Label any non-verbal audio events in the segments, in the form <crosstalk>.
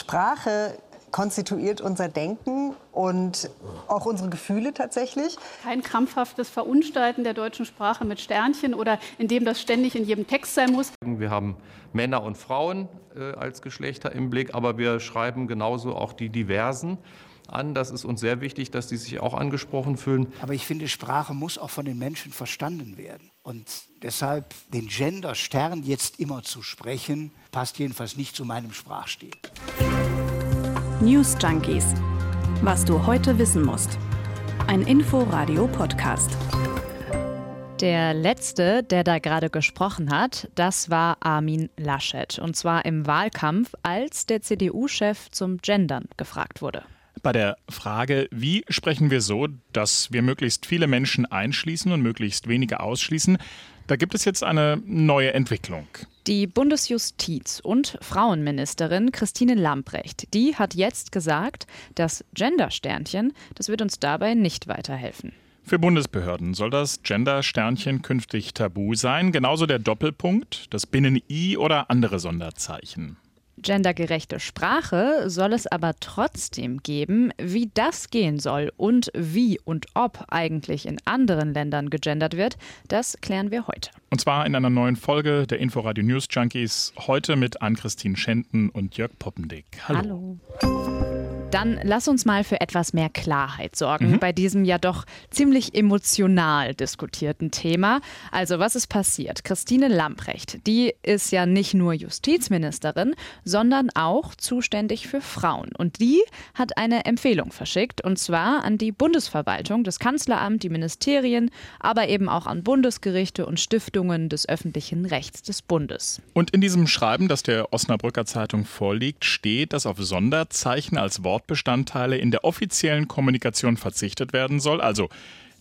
Sprache konstituiert unser Denken und auch unsere Gefühle tatsächlich. Kein krampfhaftes Verunstalten der deutschen Sprache mit Sternchen oder indem das ständig in jedem Text sein muss. Wir haben Männer und Frauen äh, als Geschlechter im Blick, aber wir schreiben genauso auch die Diversen an. Das ist uns sehr wichtig, dass die sich auch angesprochen fühlen. Aber ich finde, Sprache muss auch von den Menschen verstanden werden. Und deshalb den Gender-Stern jetzt immer zu sprechen, passt jedenfalls nicht zu meinem Sprachstil. News Junkies. Was du heute wissen musst. Ein Info-Radio-Podcast. Der letzte, der da gerade gesprochen hat, das war Armin Laschet. Und zwar im Wahlkampf, als der CDU-Chef zum Gendern gefragt wurde. Bei der Frage, wie sprechen wir so, dass wir möglichst viele Menschen einschließen und möglichst wenige ausschließen, da gibt es jetzt eine neue Entwicklung. Die Bundesjustiz- und Frauenministerin Christine Lamprecht, die hat jetzt gesagt, das Gender-Sternchen, das wird uns dabei nicht weiterhelfen. Für Bundesbehörden soll das Gender-Sternchen künftig tabu sein, genauso der Doppelpunkt, das Binnen-I oder andere Sonderzeichen. Gendergerechte Sprache soll es aber trotzdem geben. Wie das gehen soll und wie und ob eigentlich in anderen Ländern gegendert wird, das klären wir heute. Und zwar in einer neuen Folge der Inforadio News Junkies. Heute mit Ann-Christine Schenten und Jörg Poppendick. Hallo. Hallo. Dann lass uns mal für etwas mehr Klarheit sorgen mhm. bei diesem ja doch ziemlich emotional diskutierten Thema. Also, was ist passiert? Christine Lamprecht, die ist ja nicht nur Justizministerin, sondern auch zuständig für Frauen. Und die hat eine Empfehlung verschickt, und zwar an die Bundesverwaltung, das Kanzleramt, die Ministerien, aber eben auch an Bundesgerichte und Stiftungen des öffentlichen Rechts des Bundes. Und in diesem Schreiben, das der Osnabrücker Zeitung vorliegt, steht, dass auf Sonderzeichen als Wort Wortbestandteile in der offiziellen Kommunikation verzichtet werden soll, also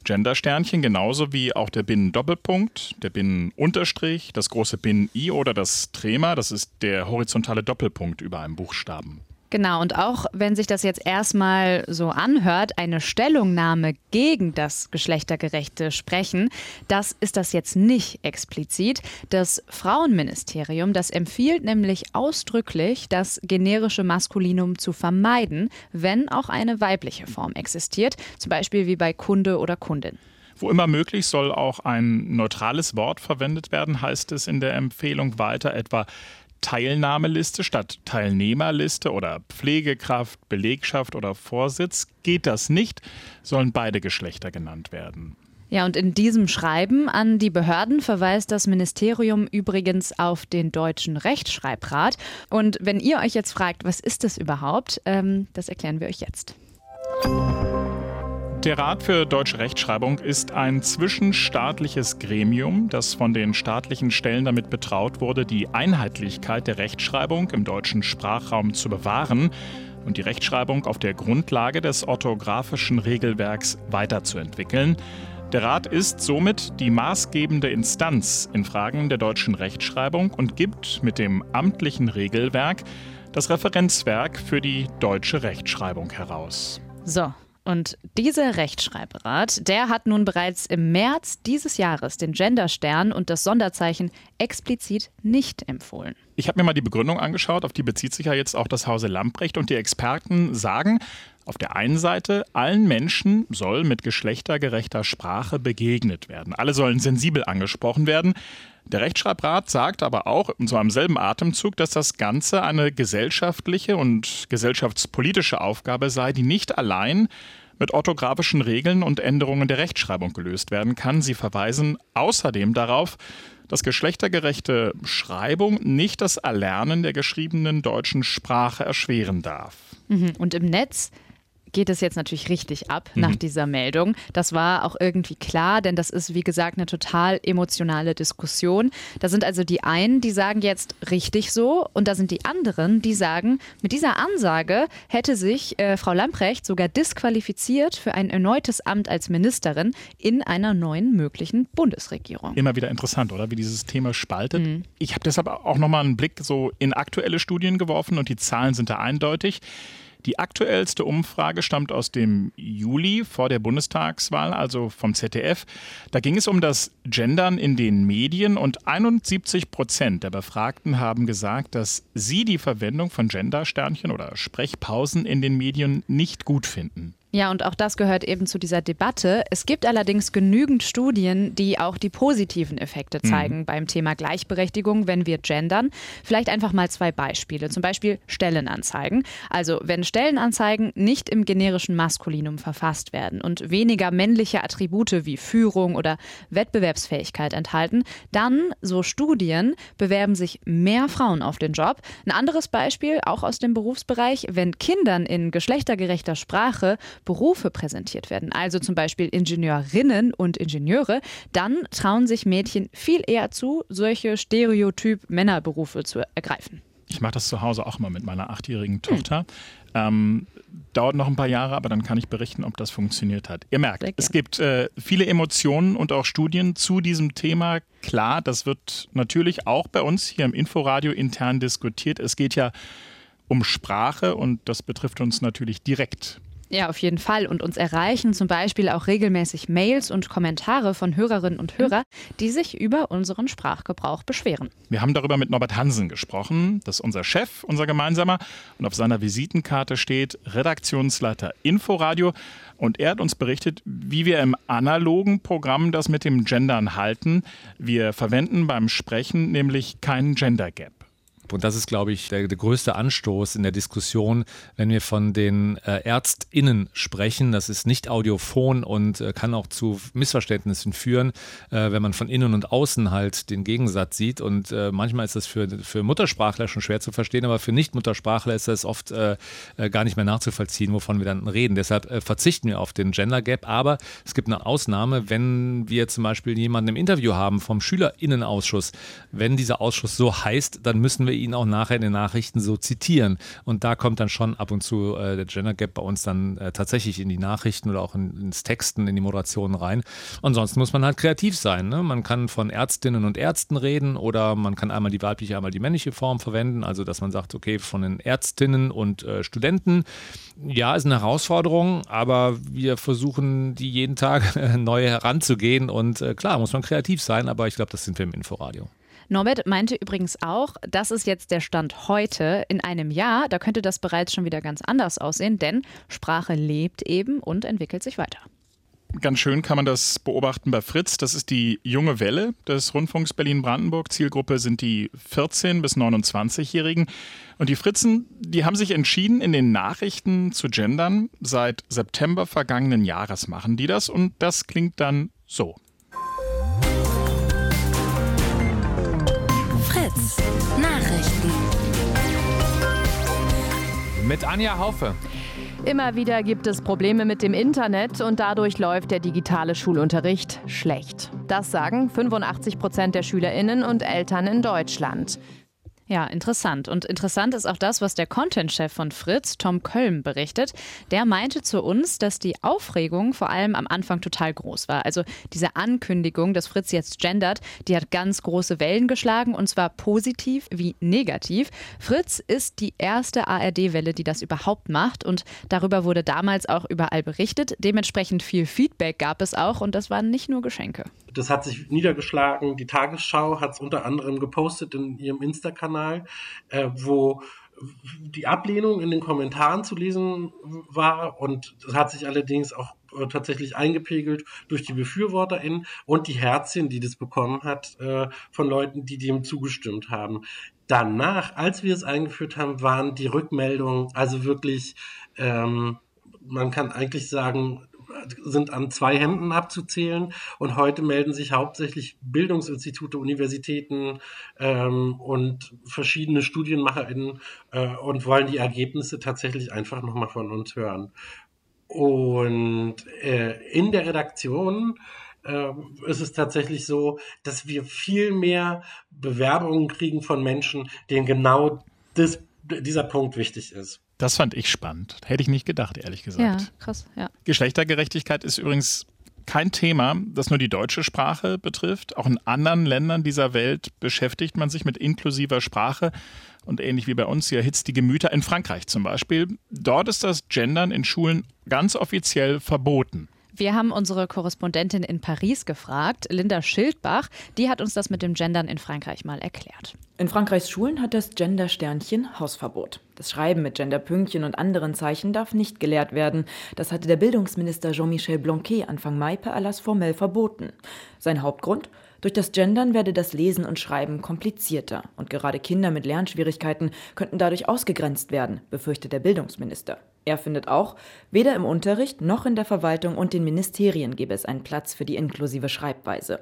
Gendersternchen genauso wie auch der Binnen-Doppelpunkt, der Binnen-Unterstrich, das große Binnen-I oder das Trema, das ist der horizontale Doppelpunkt über einem Buchstaben. Genau, und auch wenn sich das jetzt erstmal so anhört, eine Stellungnahme gegen das geschlechtergerechte Sprechen, das ist das jetzt nicht explizit. Das Frauenministerium, das empfiehlt nämlich ausdrücklich, das generische Maskulinum zu vermeiden, wenn auch eine weibliche Form existiert, zum Beispiel wie bei Kunde oder Kundin. Wo immer möglich soll auch ein neutrales Wort verwendet werden, heißt es in der Empfehlung weiter etwa Teilnahmeliste statt Teilnehmerliste oder Pflegekraft, Belegschaft oder Vorsitz. Geht das nicht, sollen beide Geschlechter genannt werden. Ja, und in diesem Schreiben an die Behörden verweist das Ministerium übrigens auf den deutschen Rechtschreibrat. Und wenn ihr euch jetzt fragt, was ist das überhaupt, ähm, das erklären wir euch jetzt. Der Rat für deutsche Rechtschreibung ist ein zwischenstaatliches Gremium, das von den staatlichen Stellen damit betraut wurde, die Einheitlichkeit der Rechtschreibung im deutschen Sprachraum zu bewahren und die Rechtschreibung auf der Grundlage des orthografischen Regelwerks weiterzuentwickeln. Der Rat ist somit die maßgebende Instanz in Fragen der deutschen Rechtschreibung und gibt mit dem amtlichen Regelwerk das Referenzwerk für die deutsche Rechtschreibung heraus. So, und dieser Rechtschreibrat, der hat nun bereits im März dieses Jahres den Genderstern und das Sonderzeichen explizit nicht empfohlen. Ich habe mir mal die Begründung angeschaut, auf die bezieht sich ja jetzt auch das Hause Lamprecht und die Experten sagen, auf der einen Seite, allen Menschen soll mit geschlechtergerechter Sprache begegnet werden. Alle sollen sensibel angesprochen werden. Der Rechtschreibrat sagt aber auch in so einem selben Atemzug, dass das Ganze eine gesellschaftliche und gesellschaftspolitische Aufgabe sei, die nicht allein mit orthografischen Regeln und Änderungen der Rechtschreibung gelöst werden kann. Sie verweisen außerdem darauf, dass geschlechtergerechte Schreibung nicht das Erlernen der geschriebenen deutschen Sprache erschweren darf. Mhm. Und im Netz geht es jetzt natürlich richtig ab mhm. nach dieser Meldung. Das war auch irgendwie klar, denn das ist, wie gesagt, eine total emotionale Diskussion. Da sind also die einen, die sagen jetzt richtig so und da sind die anderen, die sagen, mit dieser Ansage hätte sich äh, Frau Lamprecht sogar disqualifiziert für ein erneutes Amt als Ministerin in einer neuen möglichen Bundesregierung. Immer wieder interessant, oder? Wie dieses Thema spaltet. Mhm. Ich habe deshalb auch nochmal einen Blick so in aktuelle Studien geworfen und die Zahlen sind da eindeutig. Die aktuellste Umfrage stammt aus dem Juli vor der Bundestagswahl, also vom ZDF. Da ging es um das Gendern in den Medien und 71 Prozent der Befragten haben gesagt, dass sie die Verwendung von Gendersternchen oder Sprechpausen in den Medien nicht gut finden. Ja, und auch das gehört eben zu dieser Debatte. Es gibt allerdings genügend Studien, die auch die positiven Effekte mhm. zeigen mhm. beim Thema Gleichberechtigung, wenn wir gendern. Vielleicht einfach mal zwei Beispiele. Zum Beispiel Stellenanzeigen. Also wenn Stellenanzeigen nicht im generischen Maskulinum verfasst werden und weniger männliche Attribute wie Führung oder Wettbewerbsfähigkeit enthalten, dann, so Studien, bewerben sich mehr Frauen auf den Job. Ein anderes Beispiel, auch aus dem Berufsbereich, wenn Kindern in geschlechtergerechter Sprache Berufe präsentiert werden, also zum Beispiel Ingenieurinnen und Ingenieure, dann trauen sich Mädchen viel eher zu, solche Stereotyp-Männerberufe zu ergreifen. Ich mache das zu Hause auch mal mit meiner achtjährigen Tochter. Hm. Ähm, dauert noch ein paar Jahre, aber dann kann ich berichten, ob das funktioniert hat. Ihr merkt, es gibt äh, viele Emotionen und auch Studien zu diesem Thema. Klar, das wird natürlich auch bei uns hier im Inforadio intern diskutiert. Es geht ja um Sprache und das betrifft uns natürlich direkt. Ja, auf jeden Fall. Und uns erreichen zum Beispiel auch regelmäßig Mails und Kommentare von Hörerinnen und Hörern, die sich über unseren Sprachgebrauch beschweren. Wir haben darüber mit Norbert Hansen gesprochen. Das ist unser Chef, unser gemeinsamer. Und auf seiner Visitenkarte steht Redaktionsleiter Inforadio. Und er hat uns berichtet, wie wir im analogen Programm das mit dem Gendern halten. Wir verwenden beim Sprechen nämlich keinen Gender Gap. Und das ist, glaube ich, der, der größte Anstoß in der Diskussion, wenn wir von den äh, ÄrztInnen sprechen. Das ist nicht audiophon und äh, kann auch zu Missverständnissen führen, äh, wenn man von innen und außen halt den Gegensatz sieht. Und äh, manchmal ist das für, für Muttersprachler schon schwer zu verstehen, aber für Nicht-Muttersprachler ist das oft äh, äh, gar nicht mehr nachzuvollziehen, wovon wir dann reden. Deshalb verzichten wir auf den Gender Gap. Aber es gibt eine Ausnahme, wenn wir zum Beispiel jemanden im Interview haben vom SchülerInnenausschuss. Wenn dieser Ausschuss so heißt, dann müssen wir ihn auch nachher in den Nachrichten so zitieren. Und da kommt dann schon ab und zu äh, der Gender Gap bei uns dann äh, tatsächlich in die Nachrichten oder auch in, ins Texten, in die Moderationen rein. Ansonsten muss man halt kreativ sein. Ne? Man kann von Ärztinnen und Ärzten reden oder man kann einmal die weibliche, einmal die männliche Form verwenden. Also, dass man sagt, okay, von den Ärztinnen und äh, Studenten. Ja, ist eine Herausforderung, aber wir versuchen, die jeden Tag <laughs> neu heranzugehen. Und äh, klar, muss man kreativ sein, aber ich glaube, das sind wir im Inforadio. Norbert meinte übrigens auch, das ist jetzt der Stand heute. In einem Jahr, da könnte das bereits schon wieder ganz anders aussehen, denn Sprache lebt eben und entwickelt sich weiter. Ganz schön kann man das beobachten bei Fritz. Das ist die junge Welle des Rundfunks Berlin-Brandenburg. Zielgruppe sind die 14- bis 29-Jährigen. Und die Fritzen, die haben sich entschieden, in den Nachrichten zu gendern. Seit September vergangenen Jahres machen die das. Und das klingt dann so. Nachrichten. Mit Anja Haufe. Immer wieder gibt es Probleme mit dem Internet und dadurch läuft der digitale Schulunterricht schlecht. Das sagen 85 Prozent der Schülerinnen und Eltern in Deutschland. Ja, interessant. Und interessant ist auch das, was der Content-Chef von Fritz, Tom Köln, berichtet. Der meinte zu uns, dass die Aufregung vor allem am Anfang total groß war. Also diese Ankündigung, dass Fritz jetzt gendert, die hat ganz große Wellen geschlagen und zwar positiv wie negativ. Fritz ist die erste ARD-Welle, die das überhaupt macht und darüber wurde damals auch überall berichtet. Dementsprechend viel Feedback gab es auch und das waren nicht nur Geschenke. Das hat sich niedergeschlagen. Die Tagesschau hat es unter anderem gepostet in ihrem Insta-Kanal, äh, wo die Ablehnung in den Kommentaren zu lesen war und das hat sich allerdings auch äh, tatsächlich eingepegelt durch die BefürworterInnen und die Herzchen, die das bekommen hat äh, von Leuten, die dem zugestimmt haben. Danach, als wir es eingeführt haben, waren die Rückmeldungen also wirklich, ähm, man kann eigentlich sagen, sind an zwei Händen abzuzählen. Und heute melden sich hauptsächlich Bildungsinstitute, Universitäten ähm, und verschiedene StudienmacherInnen äh, und wollen die Ergebnisse tatsächlich einfach nochmal von uns hören. Und äh, in der Redaktion äh, ist es tatsächlich so, dass wir viel mehr Bewerbungen kriegen von Menschen, denen genau das, dieser Punkt wichtig ist. Das fand ich spannend. Hätte ich nicht gedacht, ehrlich gesagt. Ja, krass, ja. Geschlechtergerechtigkeit ist übrigens kein Thema, das nur die deutsche Sprache betrifft. Auch in anderen Ländern dieser Welt beschäftigt man sich mit inklusiver Sprache. und ähnlich wie bei uns hier erhitzt die Gemüter in Frankreich zum Beispiel. Dort ist das Gendern in Schulen ganz offiziell verboten. Wir haben unsere Korrespondentin in Paris gefragt, Linda Schildbach. Die hat uns das mit dem Gendern in Frankreich mal erklärt. In Frankreichs Schulen hat das Gender-Sternchen Hausverbot. Das Schreiben mit Genderpünktchen und anderen Zeichen darf nicht gelehrt werden. Das hatte der Bildungsminister Jean-Michel Blanquet Anfang Mai per Erlass formell verboten. Sein Hauptgrund? Durch das Gendern werde das Lesen und Schreiben komplizierter und gerade Kinder mit Lernschwierigkeiten könnten dadurch ausgegrenzt werden, befürchtet der Bildungsminister. Er findet auch, weder im Unterricht noch in der Verwaltung und den Ministerien gebe es einen Platz für die inklusive Schreibweise.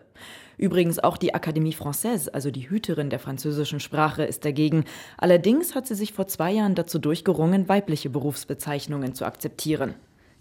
Übrigens auch die Académie Française, also die Hüterin der französischen Sprache, ist dagegen. Allerdings hat sie sich vor zwei Jahren dazu durchgerungen, weibliche Berufsbezeichnungen zu akzeptieren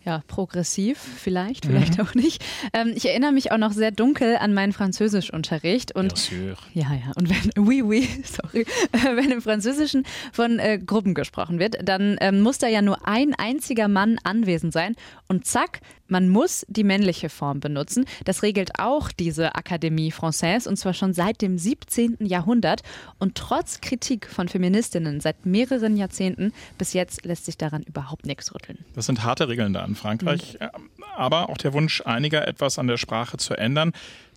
ja, progressiv vielleicht, vielleicht mhm. auch nicht. Ähm, ich erinnere mich auch noch sehr dunkel an meinen Französischunterricht und ja, ja, und wenn <laughs> oui, oui, sorry, wenn im Französischen von äh, Gruppen gesprochen wird, dann ähm, muss da ja nur ein einziger Mann anwesend sein und zack, man muss die männliche Form benutzen. Das regelt auch diese Akademie Française und zwar schon seit dem 17. Jahrhundert und trotz Kritik von Feministinnen seit mehreren Jahrzehnten bis jetzt lässt sich daran überhaupt nichts rütteln. Das sind harte Regeln da in Frankreich, mhm. aber auch der Wunsch einiger, etwas an der Sprache zu ändern.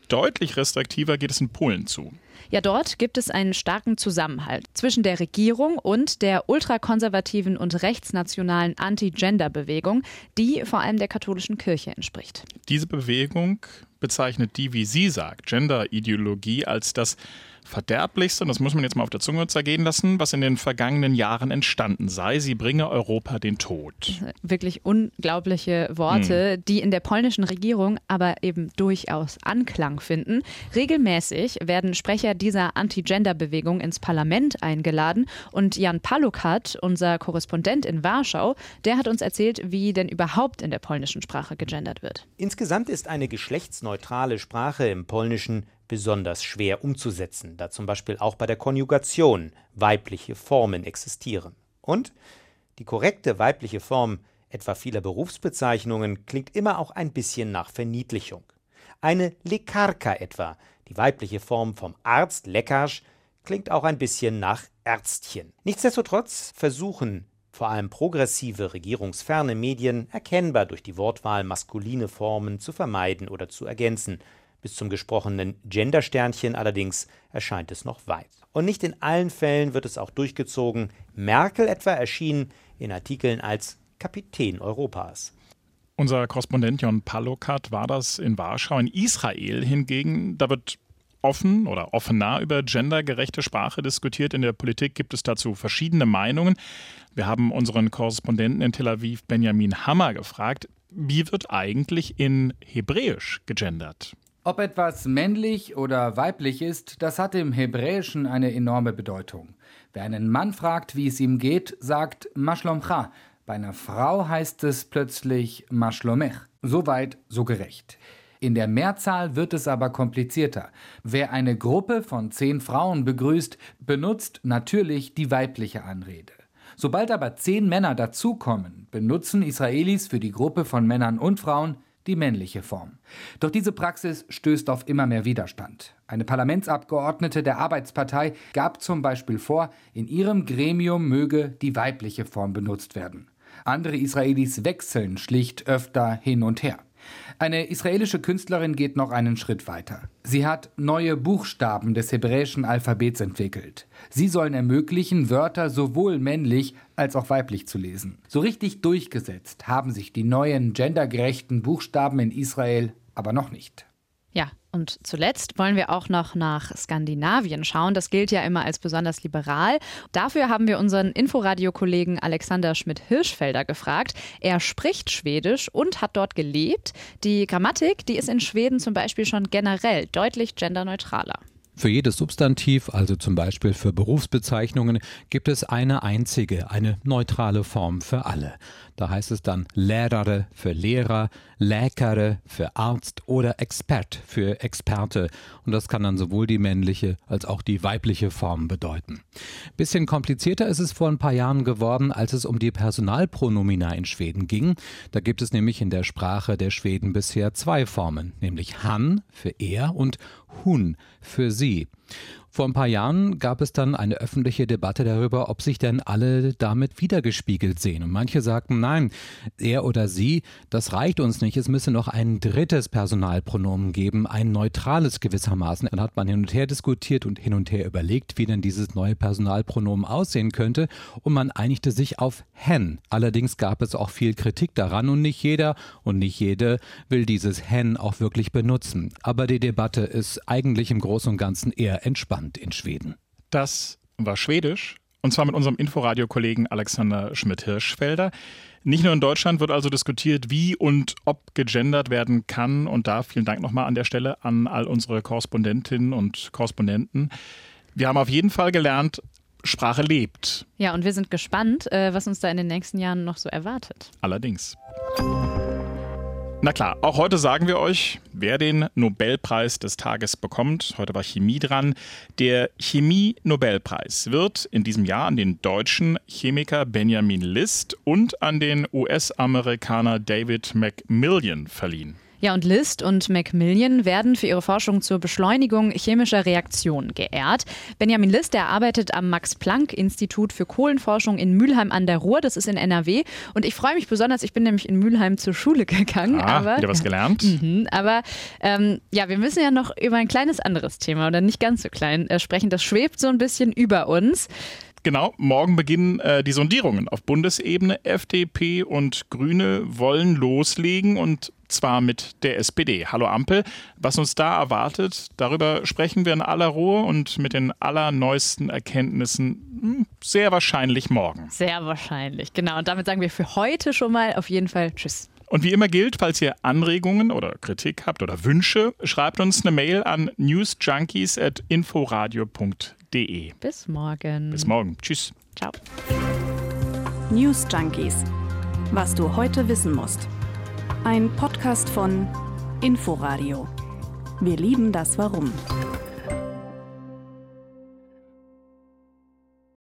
Deutlich restriktiver geht es in Polen zu. Ja, dort gibt es einen starken Zusammenhalt zwischen der Regierung und der ultrakonservativen und rechtsnationalen Anti-Gender-Bewegung, die vor allem der katholischen Kirche entspricht. Diese Bewegung bezeichnet die, wie sie sagt, Gender-Ideologie als das Verderblichste, und das muss man jetzt mal auf der Zunge zergehen lassen, was in den vergangenen Jahren entstanden sei. Sie bringe Europa den Tod. Wirklich unglaubliche Worte, hm. die in der polnischen Regierung aber eben durchaus Anklang finden. Regelmäßig werden Sprecher dieser Anti-Gender-Bewegung ins Parlament eingeladen. Und Jan Palukat, unser Korrespondent in Warschau, der hat uns erzählt, wie denn überhaupt in der polnischen Sprache gegendert wird. Insgesamt ist eine geschlechtsneutrale Sprache im Polnischen besonders schwer umzusetzen, da zum Beispiel auch bei der Konjugation weibliche Formen existieren. Und die korrekte weibliche Form etwa vieler Berufsbezeichnungen klingt immer auch ein bisschen nach Verniedlichung. Eine Lekarka etwa, die weibliche Form vom Arzt Lekarsch, klingt auch ein bisschen nach Ärztchen. Nichtsdestotrotz versuchen vor allem progressive, regierungsferne Medien erkennbar durch die Wortwahl maskuline Formen zu vermeiden oder zu ergänzen, bis zum gesprochenen Gendersternchen allerdings erscheint es noch weit. Und nicht in allen Fällen wird es auch durchgezogen. Merkel etwa erschien in Artikeln als Kapitän Europas. Unser Korrespondent Jon Palokat war das in Warschau. In Israel hingegen, da wird offen oder offener über gendergerechte Sprache diskutiert. In der Politik gibt es dazu verschiedene Meinungen. Wir haben unseren Korrespondenten in Tel Aviv, Benjamin Hammer, gefragt, wie wird eigentlich in Hebräisch gegendert? Ob etwas männlich oder weiblich ist, das hat im Hebräischen eine enorme Bedeutung. Wer einen Mann fragt, wie es ihm geht, sagt Mashlomcha. Bei einer Frau heißt es plötzlich Mashlomech. So weit, so gerecht. In der Mehrzahl wird es aber komplizierter. Wer eine Gruppe von zehn Frauen begrüßt, benutzt natürlich die weibliche Anrede. Sobald aber zehn Männer dazukommen, benutzen Israelis für die Gruppe von Männern und Frauen die männliche Form. Doch diese Praxis stößt auf immer mehr Widerstand. Eine Parlamentsabgeordnete der Arbeitspartei gab zum Beispiel vor, in ihrem Gremium möge die weibliche Form benutzt werden. Andere Israelis wechseln schlicht öfter hin und her. Eine israelische Künstlerin geht noch einen Schritt weiter. Sie hat neue Buchstaben des hebräischen Alphabets entwickelt. Sie sollen ermöglichen, Wörter sowohl männlich als auch weiblich zu lesen. So richtig durchgesetzt haben sich die neuen gendergerechten Buchstaben in Israel aber noch nicht. Ja, und zuletzt wollen wir auch noch nach Skandinavien schauen. Das gilt ja immer als besonders liberal. Dafür haben wir unseren Inforadio-Kollegen Alexander Schmidt-Hirschfelder gefragt. Er spricht Schwedisch und hat dort gelebt. Die Grammatik, die ist in Schweden zum Beispiel schon generell deutlich genderneutraler. Für jedes Substantiv, also zum Beispiel für Berufsbezeichnungen, gibt es eine einzige, eine neutrale Form für alle. Da heißt es dann Lehrere für Lehrer, Läkere für Arzt oder Expert für Experte. Und das kann dann sowohl die männliche als auch die weibliche Form bedeuten. Bisschen komplizierter ist es vor ein paar Jahren geworden, als es um die Personalpronomina in Schweden ging. Da gibt es nämlich in der Sprache der Schweden bisher zwei Formen, nämlich han für er und hun für sie. Vor ein paar Jahren gab es dann eine öffentliche Debatte darüber, ob sich denn alle damit wiedergespiegelt sehen. Und manche sagten, nein, er oder sie, das reicht uns nicht. Es müsse noch ein drittes Personalpronomen geben, ein neutrales gewissermaßen. Dann hat man hin und her diskutiert und hin und her überlegt, wie denn dieses neue Personalpronomen aussehen könnte. Und man einigte sich auf hen. Allerdings gab es auch viel Kritik daran und nicht jeder und nicht jede will dieses hen auch wirklich benutzen. Aber die Debatte ist eigentlich im Großen und Ganzen eher entspannt. Land in Schweden. Das war Schwedisch. Und zwar mit unserem Inforadio-Kollegen Alexander Schmidt-Hirschfelder. Nicht nur in Deutschland wird also diskutiert, wie und ob gegendert werden kann. Und da vielen Dank nochmal an der Stelle an all unsere Korrespondentinnen und Korrespondenten. Wir haben auf jeden Fall gelernt, Sprache lebt. Ja, und wir sind gespannt, äh, was uns da in den nächsten Jahren noch so erwartet. Allerdings. Na klar, auch heute sagen wir euch, wer den Nobelpreis des Tages bekommt. Heute war Chemie dran. Der Chemie-Nobelpreis wird in diesem Jahr an den deutschen Chemiker Benjamin List und an den US-Amerikaner David McMillian verliehen. Ja, und List und Macmillan werden für ihre Forschung zur Beschleunigung chemischer Reaktionen geehrt. Benjamin List, der arbeitet am Max-Planck-Institut für Kohlenforschung in Mülheim an der Ruhr. Das ist in NRW. Und ich freue mich besonders, ich bin nämlich in Mülheim zur Schule gegangen. Ah, aber, wieder was gelernt. Mhm, aber ähm, ja, wir müssen ja noch über ein kleines anderes Thema oder nicht ganz so klein äh, sprechen. Das schwebt so ein bisschen über uns. Genau, morgen beginnen äh, die Sondierungen auf Bundesebene. FDP und Grüne wollen loslegen und zwar mit der SPD. Hallo Ampel, was uns da erwartet, darüber sprechen wir in aller Ruhe und mit den allerneuesten Erkenntnissen hm, sehr wahrscheinlich morgen. Sehr wahrscheinlich, genau. Und damit sagen wir für heute schon mal auf jeden Fall Tschüss. Und wie immer gilt, falls ihr Anregungen oder Kritik habt oder Wünsche, schreibt uns eine Mail an newsjunkies.inforadio.de. Bis morgen. Bis morgen. Tschüss. Ciao. News Junkies. Was du heute wissen musst. Ein Podcast von Inforadio. Wir lieben das Warum.